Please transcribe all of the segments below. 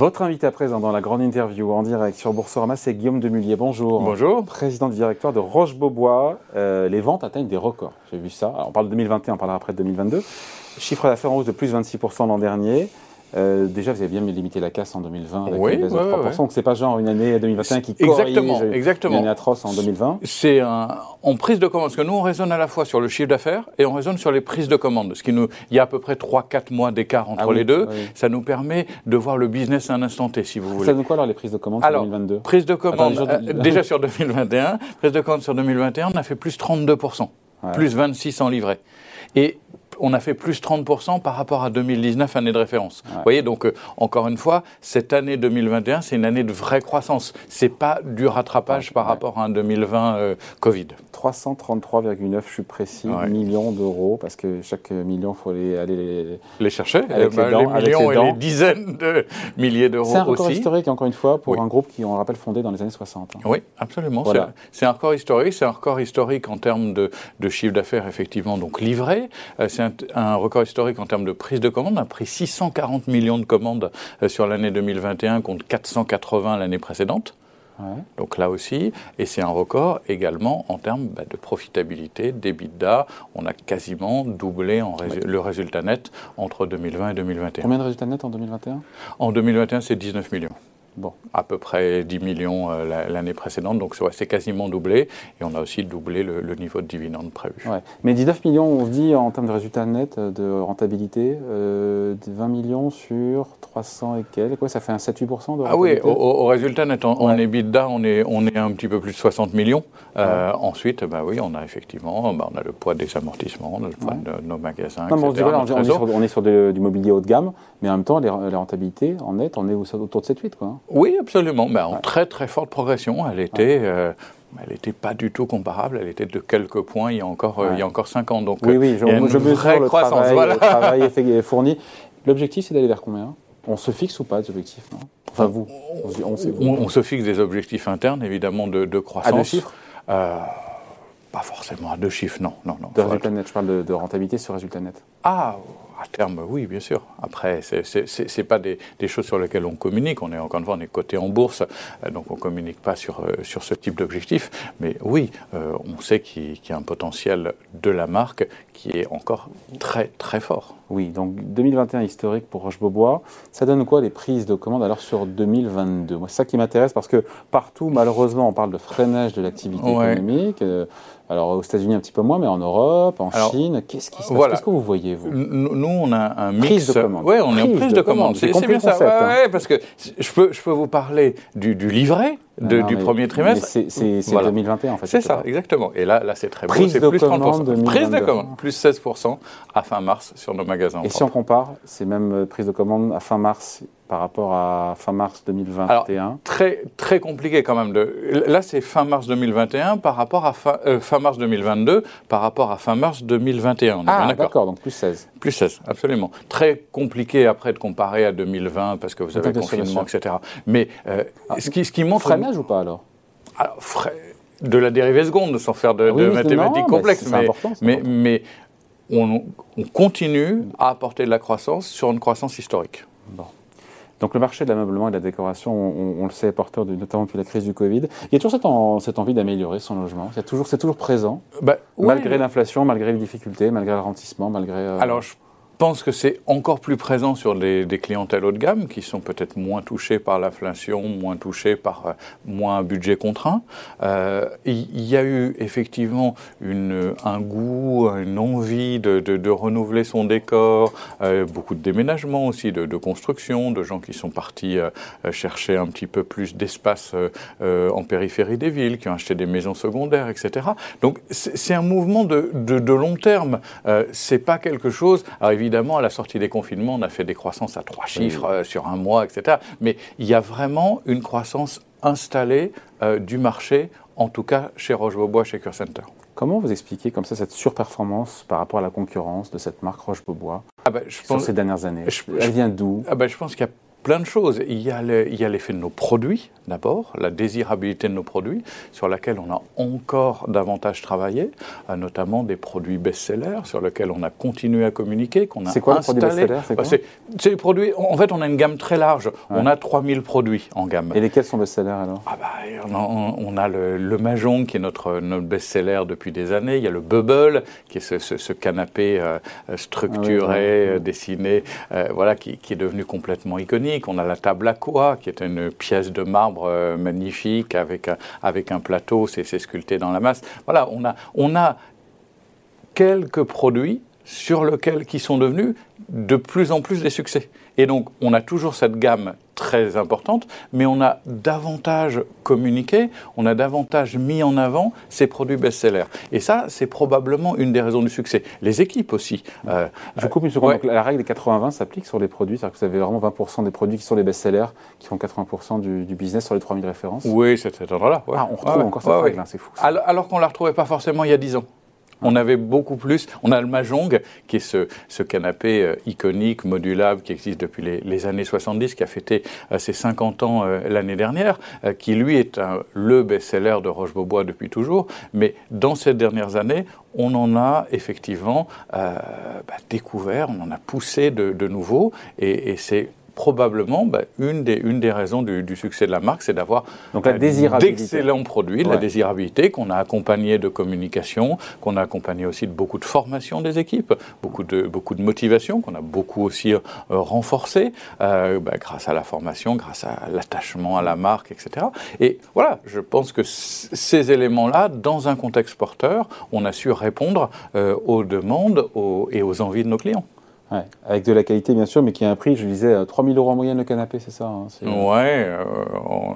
Votre invité à présent dans la grande interview en direct sur Boursorama, c'est Guillaume Demullier. Bonjour. Bonjour. Président du directoire de Roche-Beaubois. Euh, les ventes atteignent des records. J'ai vu ça. Alors, on parle de 2021, on parlera après de 2022. Chiffre d'affaires en hausse de plus de 26% l'an dernier. Euh, déjà, vous avez bien limité la casse en 2020 avec Oui, une baisse de ouais, 3%. ouais. Donc, c'est pas genre une année 2021 qui Exactement, corrige exactement. une année atroce en 2020. C'est un, en prise de commande, parce que nous on raisonne à la fois sur le chiffre d'affaires et on raisonne sur les prises de commande. Ce qui nous, il y a à peu près 3-4 mois d'écart entre Ah oui, les deux. oui. Ça nous permet de voir le business à un instant T, si vous voulez. Ça donne quoi alors les prises de commande Alors, sur 2022 Prise de commande, Attendez, je- euh, déjà sur 2021, prise de commande sur 2021, on a fait plus 32%, Ouais. plus 26 en livret. Et on a fait plus 30% par rapport à 2019, année de référence. Vous voyez, donc euh, encore une fois, cette année 2021, c'est une année de vraie croissance. C'est pas du rattrapage par rapport à un 2020 euh, Covid. 333,9, je suis précis, Ouais. millions d'euros, parce que chaque million, il faut les, aller les... Les chercher, Avec eh ben, les dents, les avec millions les et les dizaines de milliers d'euros C'est un record aussi. historique, encore une fois, pour Oui. un groupe qui, on le rappelle, fondé dans les années 60. hein. Oui, absolument. Voilà. C'est- un record historique. C'est un record historique en termes de, de chiffre d'affaires, effectivement, donc livré. Euh, c'est un, un record historique en termes de prise de commande. On a pris 640 millions de commandes euh, sur l'année 2021 contre 480 l'année précédente. Ouais. Donc là aussi, et c'est un record également en termes bah, de profitabilité, d'EBITDA. On a quasiment doublé en résu- le résultat net entre 2020 et 2021. Combien de résultats nets en 2021 En 2021, c'est 19 millions. Bon, à peu près 10 millions euh, la- l'année précédente, donc c'est ouais, c'est quasiment doublé, et on a aussi doublé le, le niveau de dividende prévu. ouais. Mais 19 millions, on se dit en termes de résultats nets, euh, de rentabilité, euh, de 20 millions sur 300 et quelques, quoi, ça fait un 7-8% de Ah oui, rentabilité au, résultat net, en, en Ouais. EBITDA, on est, on est un petit peu plus de 60 millions. Euh, Ensuite, bah oui, on a effectivement bah, on a le poids des amortissements, on a le poids de nos magasins, Non, on se dit, etc., voilà, on, notre on est sur, on est sur de- du mobilier haut de gamme, mais en même temps, les, les rentabilités en net, on est au- autour de 7-8. Quoi. Oui, absolument. Ben, en très très forte progression. Elle était, euh, elle était pas du tout comparable. Elle était de quelques points il y a encore, euh, Ouais. il y a encore cinq ans. Donc, Oui, euh, oui, je, il y a une je mesure vraie le croissance. travail, voilà. le travail effet- fourni. L'objectif, c'est d'aller vers combien? On se fixe ou pas des objectifs non? Enfin, vous, on, se- on sait vous. On, on se fixe des objectifs internes, évidemment, de, de croissance. À deux chiffres? Euh, Pas forcément à deux chiffres, non. non, non. De résultat être- net, je parle de, de rentabilité sur résultat net. Ah, à terme, oui, bien sûr. Après, ce n'est pas des, des choses sur lesquelles on communique. On est encore une fois, on est coté en bourse, euh, donc on ne communique pas sur, euh, sur ce type d'objectif. Mais oui, euh, on sait qu'il y a un potentiel de la marque qui est encore très, très fort. Oui, donc 2021 historique pour Roche-Beaubois. Ça donne quoi les prises de commandes alors sur 2022 Moi, c'est ça qui m'intéresse parce que partout, malheureusement, on parle de freinage de l'activité Ouais. économique. Euh, alors aux États-Unis un petit peu moins, mais en Europe, en Alors, Chine, qu'est-ce qui se passe voilà. Qu'est-ce que vous voyez vous Nous, on a un mix. Prise de commande. Ouais, on est en Prise prise de de commande. C'est C'est c'est bien ça. Ouais, hein. ouais, parce que je peux, je peux vous parler du, du livret de- Non, du mais- premier trimestre. C'est c'est- c'est Voilà. 2021 en fait. C'est ça, exactement. Et là, là c'est très beau. Prise C'est de plus commande 30%. Prise 2022. de commande, plus 16% à fin mars sur nos magasins. Et si on compare, c'est même euh, prise de commande à fin mars par rapport à fin mars 2021. Très, très compliqué quand même. De... Là, c'est fin mars 2021 par rapport à fin, euh, fin mars 2022 par rapport à fin mars 2021. On ah, d'accord. donc plus 16. Plus 16, absolument. Très compliqué après de comparer à 2020 parce que vous avez le confinement, etc. Mais euh, ce, qui, ce qui montre... Freinage ou pas alors? De la dérivée seconde, sans faire de, Ah oui, de mathématiques non, complexes. Mais, important, mais, important. mais on, on continue à apporter de la croissance sur une croissance historique. Bon. Donc le marché de l'ameublement et de la décoration, on, on le sait, est porteur de, notamment depuis la crise du Covid. Il y a toujours cette, en- cette envie d'améliorer son logement. C'est toujours, toujours présent, Bah, malgré l'inflation, malgré les difficultés, malgré le ralentissement, malgré. euh, Alors, je pense que c'est encore plus présent sur des, clientèles haut de gamme qui sont peut-être moins touchées par l'inflation, moins touchées par euh, moins un budget contraint. Euh, Il y a eu effectivement un goût, une envie de, de- renouveler son décor, euh, beaucoup de déménagements aussi, de, de construction, de gens qui sont partis chercher un petit peu plus d'espace en périphérie des villes, qui ont acheté des maisons secondaires, etc. Donc c'est un mouvement de, long terme. C'est pas quelque chose. Alors à la sortie des confinements, on a fait des croissances à trois chiffres euh, sur un mois, etc. Mais il y a vraiment une croissance installée euh, du marché, en tout cas chez Roche-Beaubois, chez Cure Center. Comment vous expliquez comme ça cette surperformance par rapport à la concurrence de cette marque Roche-Beaubois Ah je sur pense, ces dernières années? je- Elle vient d'où? Ah ben, je pense qu'il y a plein de choses. Il y a l'effet de nos produits, d'abord, la désirabilité de nos produits, sur laquelle on a encore davantage travaillé, euh, notamment des produits best-sellers, sur lesquels on a continué à communiquer, qu'on a C'est quoi le best-seller C'est produits, en fait, on a une gamme très large. On a 3000 produits en gamme. Et lesquels sont best-sellers alors? Ah bah, on, a, le, le, Mahjong, qui est notre, notre best-seller depuis des années. Il y a le Bubble, qui est ce, canapé euh, structuré, ah dessiné, voilà, qui, qui est devenu complètement iconique. On a la table à quoi, qui est une pièce de marbre euh, magnifique avec, avec un plateau, c'est sculpté dans la masse. Voilà, on a, on a quelques produits sur lesquels qui sont devenus de plus en plus des succès. Et donc, on a toujours cette gamme très importante, mais on a davantage communiqué, on a davantage mis en avant ces produits best-sellers. Et ça, c'est probablement une des raisons du succès. Les équipes aussi. Euh, Je coupe une seconde. la règle des 80-20 s'applique sur les produits, c'est-à-dire que vous avez vraiment 20% des produits qui sont les best-sellers, qui font 80% du, business sur les 3000 références Oui, c'est cet ordre-là. Ah, on retrouve encore cette règle, hein, c'est fou. Alors, alors qu'on ne la retrouvait pas forcément il y a 10 ans. On avait beaucoup plus. On a le Mahjong, qui est ce, canapé euh, iconique, modulable, qui existe depuis les, années 70, qui a fêté euh, ses 50 ans euh, l'année dernière, qui lui est le best-seller de Roche-Beaubois depuis toujours. Mais dans ces dernières années, on en a effectivement bah, découvert, on en a poussé de, nouveau, et c'est probablement bah, une, des, une des raisons du, succès de la marque, c'est d'avoir d'excellents produits, de la désirabilité qu'on a accompagné de communication, qu'on a accompagné aussi de beaucoup de formation des équipes, beaucoup de, beaucoup de motivation, qu'on a beaucoup aussi euh, renforcé euh, bah, grâce à la formation, grâce à l'attachement à la marque, etc. Et voilà, je pense que ces éléments-là, dans un contexte porteur, on a su répondre euh, aux demandes et aux envies de nos clients. Avec de la qualité, bien sûr, mais qui a un prix, je disais, 3000 euros en moyenne le canapé, c'est ça hein, Ouais. Euh,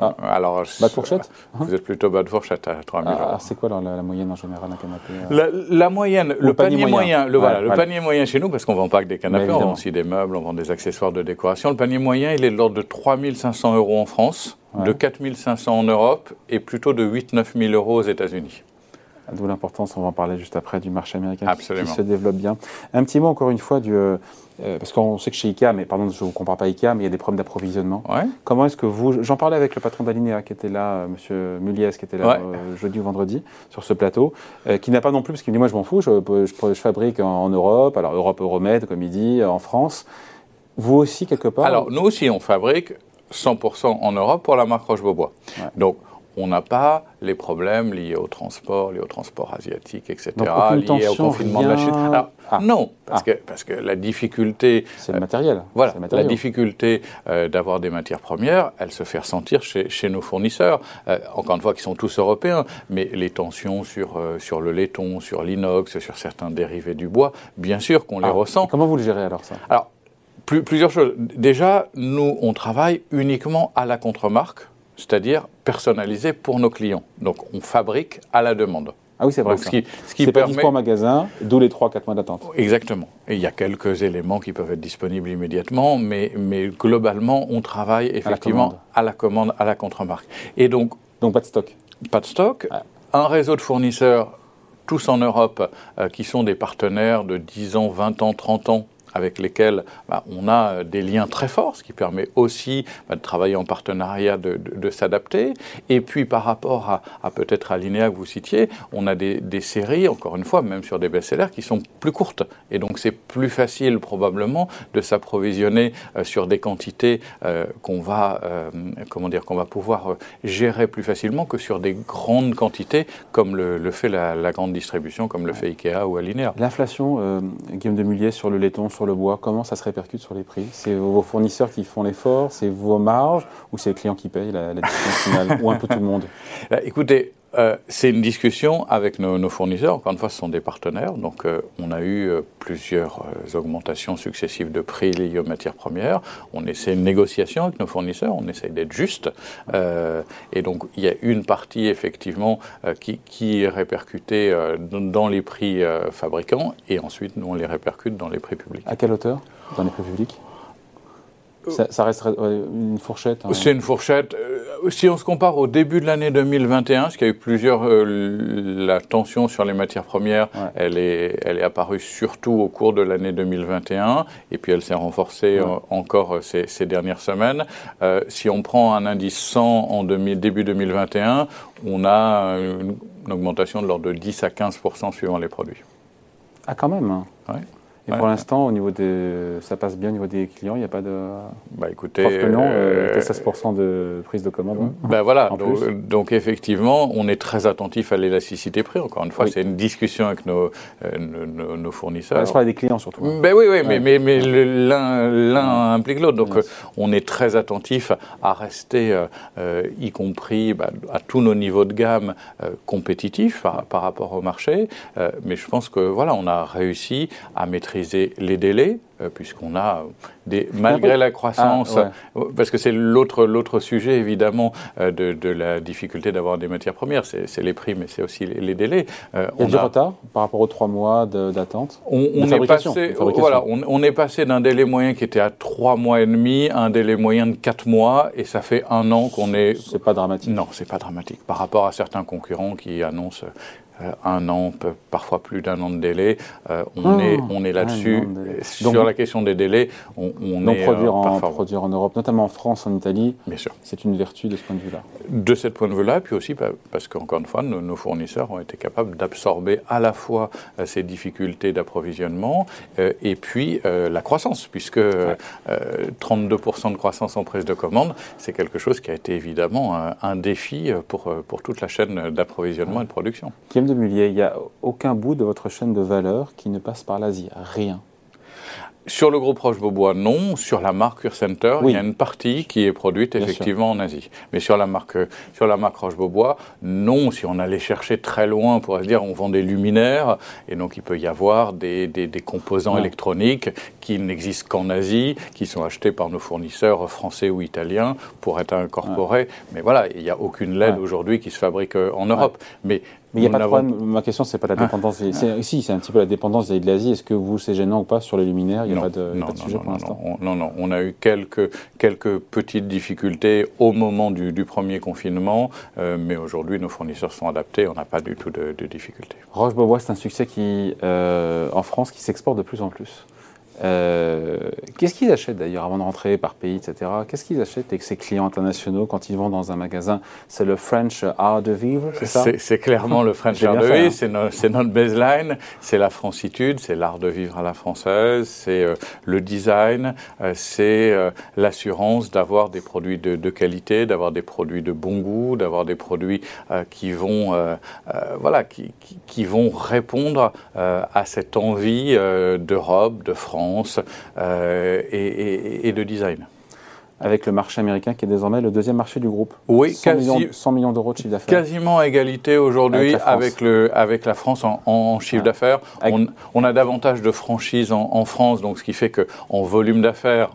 ah. alors, bas de fourchette Vous êtes plutôt bas de fourchette à 3000 ah, euros. c'est quoi la, moyenne en général d'un canapé euh la, moyenne, le, panier, moyen, le, voilà, le panier moyen chez nous, parce qu'on ne vend pas que des canapés, on vend aussi des meubles, on vend des accessoires de décoration. Le panier moyen, il est de l'ordre de 3500 euros en France, de 4500 en Europe et plutôt de 8-9 000 euros aux États-Unis. D'où l'importance, on va en parler juste après, du marché américain qui, se développe bien. Un petit mot encore une fois du... Euh, euh, parce qu'on sait que chez IKEA, mais pardon, je ne vous compare pas IKEA, mais il y a des problèmes d'approvisionnement. Comment est-ce que vous... J'en parlais avec le patron d'Alinea qui était là, euh, Monsieur Muliez, qui était là jeudi ou vendredi sur ce plateau, qui n'a pas non plus, parce qu'il me dit, moi je m'en fous, je, je, fabrique en, Europe, alors Europe Euromed, comme il dit, en France. Vous aussi, quelque part Alors, nous aussi, on fabrique 100% en Europe pour la marque Roche-Beaubois. Donc, on n'a pas les problèmes liés au transport, liés au transport asiatique, etc., liés au confinement de la Chine. Ah. Non, parce, ah. que, parce que la difficulté... C'est le matériel. Euh, voilà, la difficulté euh, d'avoir des matières premières, elle se fait ressentir chez, nos fournisseurs, euh, encore une fois, qui sont tous européens, mais les tensions sur, sur le laiton, sur l'inox, sur certains dérivés du bois, bien sûr qu'on les ah. ressent. comment vous le gérez alors ça? Alors, plusieurs choses. Déjà, nous, on travaille uniquement à la contre-marque c'est-à-dire personnalisé pour nos clients. Donc on fabrique à la demande. Ah oui, c'est vrai. ce qui, ce qui permet... pas en magasin, d'où les 3-4 mois d'attente. Exactement. Et il y a quelques éléments qui peuvent être disponibles immédiatement, mais, mais globalement, on travaille effectivement à la commande, à la, contre-marque. Et donc, donc pas de stock. Pas de stock. Un réseau de fournisseurs, tous en Europe, euh, qui sont des partenaires de 10 ans, 20 ans, 30 ans, avec lesquels bah, on a euh, des liens très forts, ce qui permet aussi bah, de travailler en partenariat, de, s'adapter. Et puis par rapport à, peut-être à l'INEA que vous citiez, on a des, séries, encore une fois, même sur des best-sellers, qui sont plus courtes. Et donc c'est plus facile probablement de s'approvisionner euh, sur des quantités euh, qu'on va, comment dire, qu'on va pouvoir gérer plus facilement que sur des grandes quantités, comme le, fait la, grande distribution, comme le fait Ikea ou Alinea. L'inflation, Guillaume de Mullier, sur le laiton, sur le bois, comment ça se répercute sur les prix? C'est vos fournisseurs qui font l'effort, c'est vos marges, ou c'est les clients qui payent la, la finale, ou un peu tout le monde? Bah, Écoutez, euh, c'est une discussion avec nos, fournisseurs. Encore une fois, ce sont des partenaires. Donc, euh, on a eu euh, plusieurs augmentations successives de prix liées aux matières premières. On essaie une négociation avec nos fournisseurs. On essaie d'être juste. et donc, il y a une partie, effectivement, qui, qui, est répercutée dans les prix fabricants. Et ensuite, nous, on les répercute dans les prix publics. À quelle hauteur dans les prix publics? Ça, resterait une fourchette hein. C'est une fourchette si on se compare au début de l'année 2021, parce qu'il y a eu plusieurs, la tension sur les matières premières, elle, est, elle est apparue surtout au cours de l'année 2021, et puis elle s'est renforcée encore ces, ces, dernières semaines. si on prend un indice 100 en début 2021, on a une, augmentation de l'ordre de 10 à 15 suivant les produits. Ah, quand même hein. ouais. Et pour l'instant, au niveau des, ça passe bien au niveau des clients, il n'y a pas de. Bah écoutez, que non, euh, 16% de prise de commande. Hein, ben voilà, donc, effectivement, on est très attentif à l'élasticité prix. Encore une fois, c'est une discussion avec nos, euh, nos, fournisseurs. je parle des clients surtout. Ben oui, oui, mais, mais, mais l'un implique l'autre. Donc on est très attentif à rester, euh, y compris bah, à tous nos niveaux de gamme compétitifs par, par, rapport au marché. mais je pense que voilà, on a réussi à maîtriser les délais, euh, puisqu'on a, des, malgré la croissance, ah, parce que c'est l'autre, l'autre sujet évidemment euh, de, la difficulté d'avoir des matières premières, c'est, les prix, mais c'est aussi les, délais. Euh, Il y a du retard par rapport aux trois mois d'attente on, est passé, voilà, on, est passé d'un délai moyen qui était à trois mois et demi à un délai moyen de quatre mois, et ça fait un an qu'on est... C'est pas dramatique. Non, c'est pas dramatique. Par rapport à certains concurrents qui annoncent euh, un an, parfois plus d'un an de délai. Euh, on, est, oh, on est là-dessus. Sur la question des délais, on, on est produire, en, produire en Europe, notamment en France, en Italie, c'est une vertu de ce point de vue-là. De ce point de vue-là, puis aussi parce qu'encore une fois, nos, fournisseurs ont été capables d'absorber à la fois euh, ces difficultés d'approvisionnement et puis la croissance, puisque 32% de croissance en prise de commande, c'est quelque chose qui a été évidemment un, défi pour, pour toute la chaîne d'approvisionnement et de production de Mullier, il n'y a aucun bout de votre chaîne de valeur qui ne passe par l'Asie. Rien. Sur le groupe Roche-Beaubois, non. Sur la marque Center, il y a une partie qui est produite effectivement en Asie. Mais sur la marque, sur la marque Roche-Beaubois, non. Si on allait chercher très loin, on pourrait se dire on vend des luminaires, et donc il peut y avoir des, des, composants électroniques qui n'existent qu'en Asie, qui sont achetés par nos fournisseurs français ou italiens pour être incorporés. Mais voilà, il n'y a aucune LED aujourd'hui qui se fabrique euh, en Europe. Mais mais il n'y a pas de problème. Ma question, c'est pas la ah. dépendance. Ah. Si, c'est un petit peu la dépendance de l'Asie. Est-ce que vous, c'est gênant ou pas sur les luminaires? Il n'y a pas de, non, sujet pour l'instant non, non, On a eu quelques, quelques petites difficultés au moment du, premier confinement, euh, mais aujourd'hui, nos fournisseurs sont adaptés. On n'a pas du tout de, de difficultés. Roche-Beaubois, c'est un succès qui, euh, en France qui s'exporte de plus en plus. Euh, qu'est-ce qu'ils achètent d'ailleurs avant de rentrer par pays, etc. Qu'est-ce qu'ils achètent avec ces clients internationaux quand ils vont dans un magasin? C'est le French art de vivre, c'est ça? C'est clairement le French art de vivre, hein. c'est notre baseline, c'est la francitude, c'est l'art de vivre à la française, c'est euh, le design, euh, c'est l'assurance d'avoir des produits de, de qualité, d'avoir des produits de bon goût, d'avoir des produits qui vont, voilà, qui, qui, qui, vont répondre à cette envie d'Europe, de France euh, et, de design avec le marché américain qui est désormais le deuxième marché du groupe. Oui, 100, millions, 100 millions d'euros de chiffre d'affaires. Quasiment à égalité aujourd'hui avec, le, avec la France en, chiffre d'affaires. On, a davantage de franchises en, France, donc ce qui fait qu'en volume d'affaires,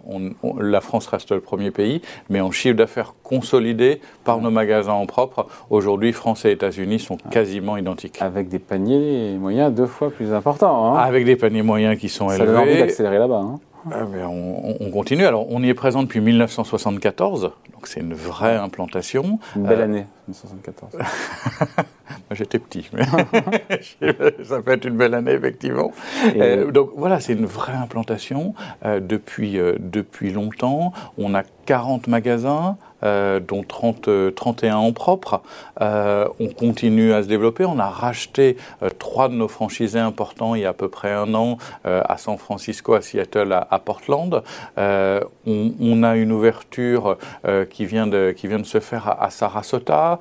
la France reste le premier pays, mais en chiffre d'affaires consolidé par nos magasins en propre, aujourd'hui, France et États-Unis sont quasiment identiques. Avec des paniers moyens deux fois plus importants. Hein. Avec des paniers moyens qui sont élevés. Ça envie d'accélérer là-bas. Hein. Ah, on, continue. Alors, on y est présent depuis 1974, donc c'est une vraie implantation. Une belle euh, année, 1974. Moi, j'étais petit, mais ça peut être une belle année, effectivement. Euh, donc, voilà, c'est une vraie implantation euh, depuis, depuis longtemps. On a 40 magasins. Euh, dont 30, 31 euh, en propre. Euh, on continue à se développer. On a racheté trois de nos franchisés importants il y a à peu près un an à San Francisco, à Seattle, à, Portland. On, a une ouverture qui, vient de, qui vient de se faire à, Sarasota,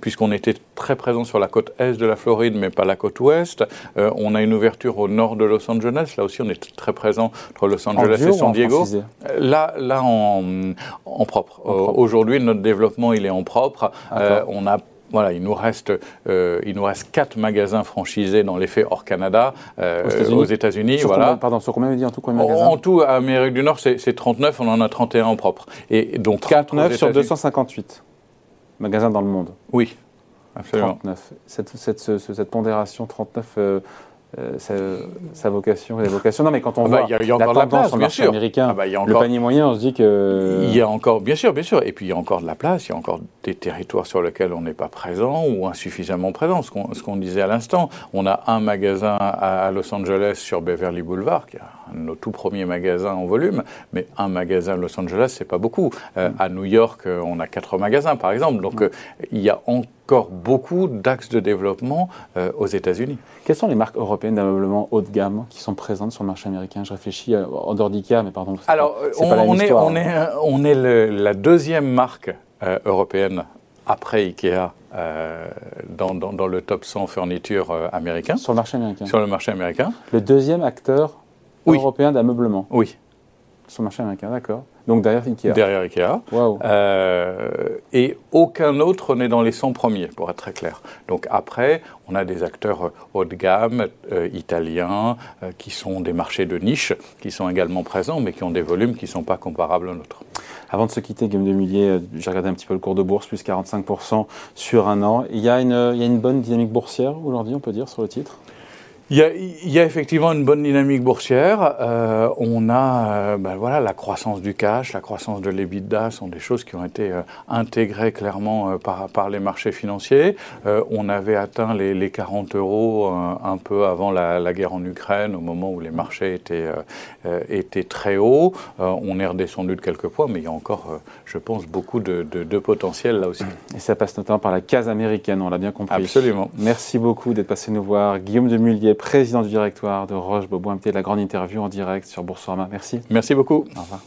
puisqu'on était très présent sur la côte est de la Floride, mais pas la côte ouest. on a une ouverture au nord de Los Angeles. Là aussi, on est très présent entre Los Angeles et San Diego. Là, là en, en propre. Euh, aujourd'hui, notre développement, il est en propre. Euh, on a voilà, il nous reste, euh, il nous reste quatre magasins franchisés dans l'effet hors Canada aux États-Unis. voilà. pardon, sur combien en tout combien de En tout, à Amérique du Nord, c'est 39, on en a 31 en propre. Et donc 39 sur 258 magasins dans le monde. Oui, absolument. 39. Cette, cette, cette pondération 39 euh, sa, vocation, la vocation. Non, mais quand on ah bah, voit y a, y a la tendance le marché américain, ah bah, y a encore... le panier moyen, on se dit que il y a encore, bien sûr, bien sûr, et puis il y a encore de la place, il y a encore des territoires sur lesquels on n'est pas présent ou insuffisamment présent. Ce qu'on disait à l'instant, on a un magasin à, Los Angeles sur Beverly Boulevard, qui est un de nos tout premiers magasins en volume, mais un magasin à Los Angeles, c'est pas beaucoup. Euh, à New York, euh, on a quatre magasins, par exemple. Donc il y a encore beaucoup d'axes de développement aux États-Unis. Quelles sont les marques européennes d'ameublement haut de gamme qui sont présentes sur le marché américain? Je réfléchis euh, en dehors d'IKEA, mais pardon. Alors, on, est, on, est, on est la deuxième marque euh, européenne après IKEA euh, dans, dans, le top 100 fourniture américain. Sur le marché américain Sur le marché américain. Le deuxième acteur européen d'ameublement Oui. Sur le marché américain, d'accord. Donc derrière Ikea. Derrière Ikea. Euh, et aucun autre n'est dans les 100 premiers, pour être très clair. Donc après, on a des acteurs haut de gamme, euh, italiens, euh, qui sont des marchés de niche, qui sont également présents, mais qui ont des volumes qui ne sont pas comparables aux nôtres. Avant de se quitter, Guillaume Demillier, j'ai regardé un petit peu le cours de bourse, plus 45% sur un an. Il y a une, il y a une bonne dynamique boursière aujourd'hui, on peut dire, sur le titre? Il y, a, il y, a, effectivement une bonne dynamique boursière. Euh, on a euh, ben voilà, la croissance du cash, la croissance de l'EBITDA sont des choses qui ont été euh, intégrées clairement par, par, les marchés financiers. On avait atteint les, les 40 euros un peu avant la, la, guerre en Ukraine, au moment où les marchés étaient, étaient très hauts. on est redescendu de quelques points, mais il y a encore, je pense, beaucoup de, de, de, potentiel là aussi. Et ça passe notamment par la case américaine, on l'a bien compris. Absolument. Merci beaucoup d'être passé nous voir. Guillaume Demullier, président du directoire de Roche Bobois, de la grande interview en direct sur Boursorama. Merci. Merci beaucoup. Au revoir.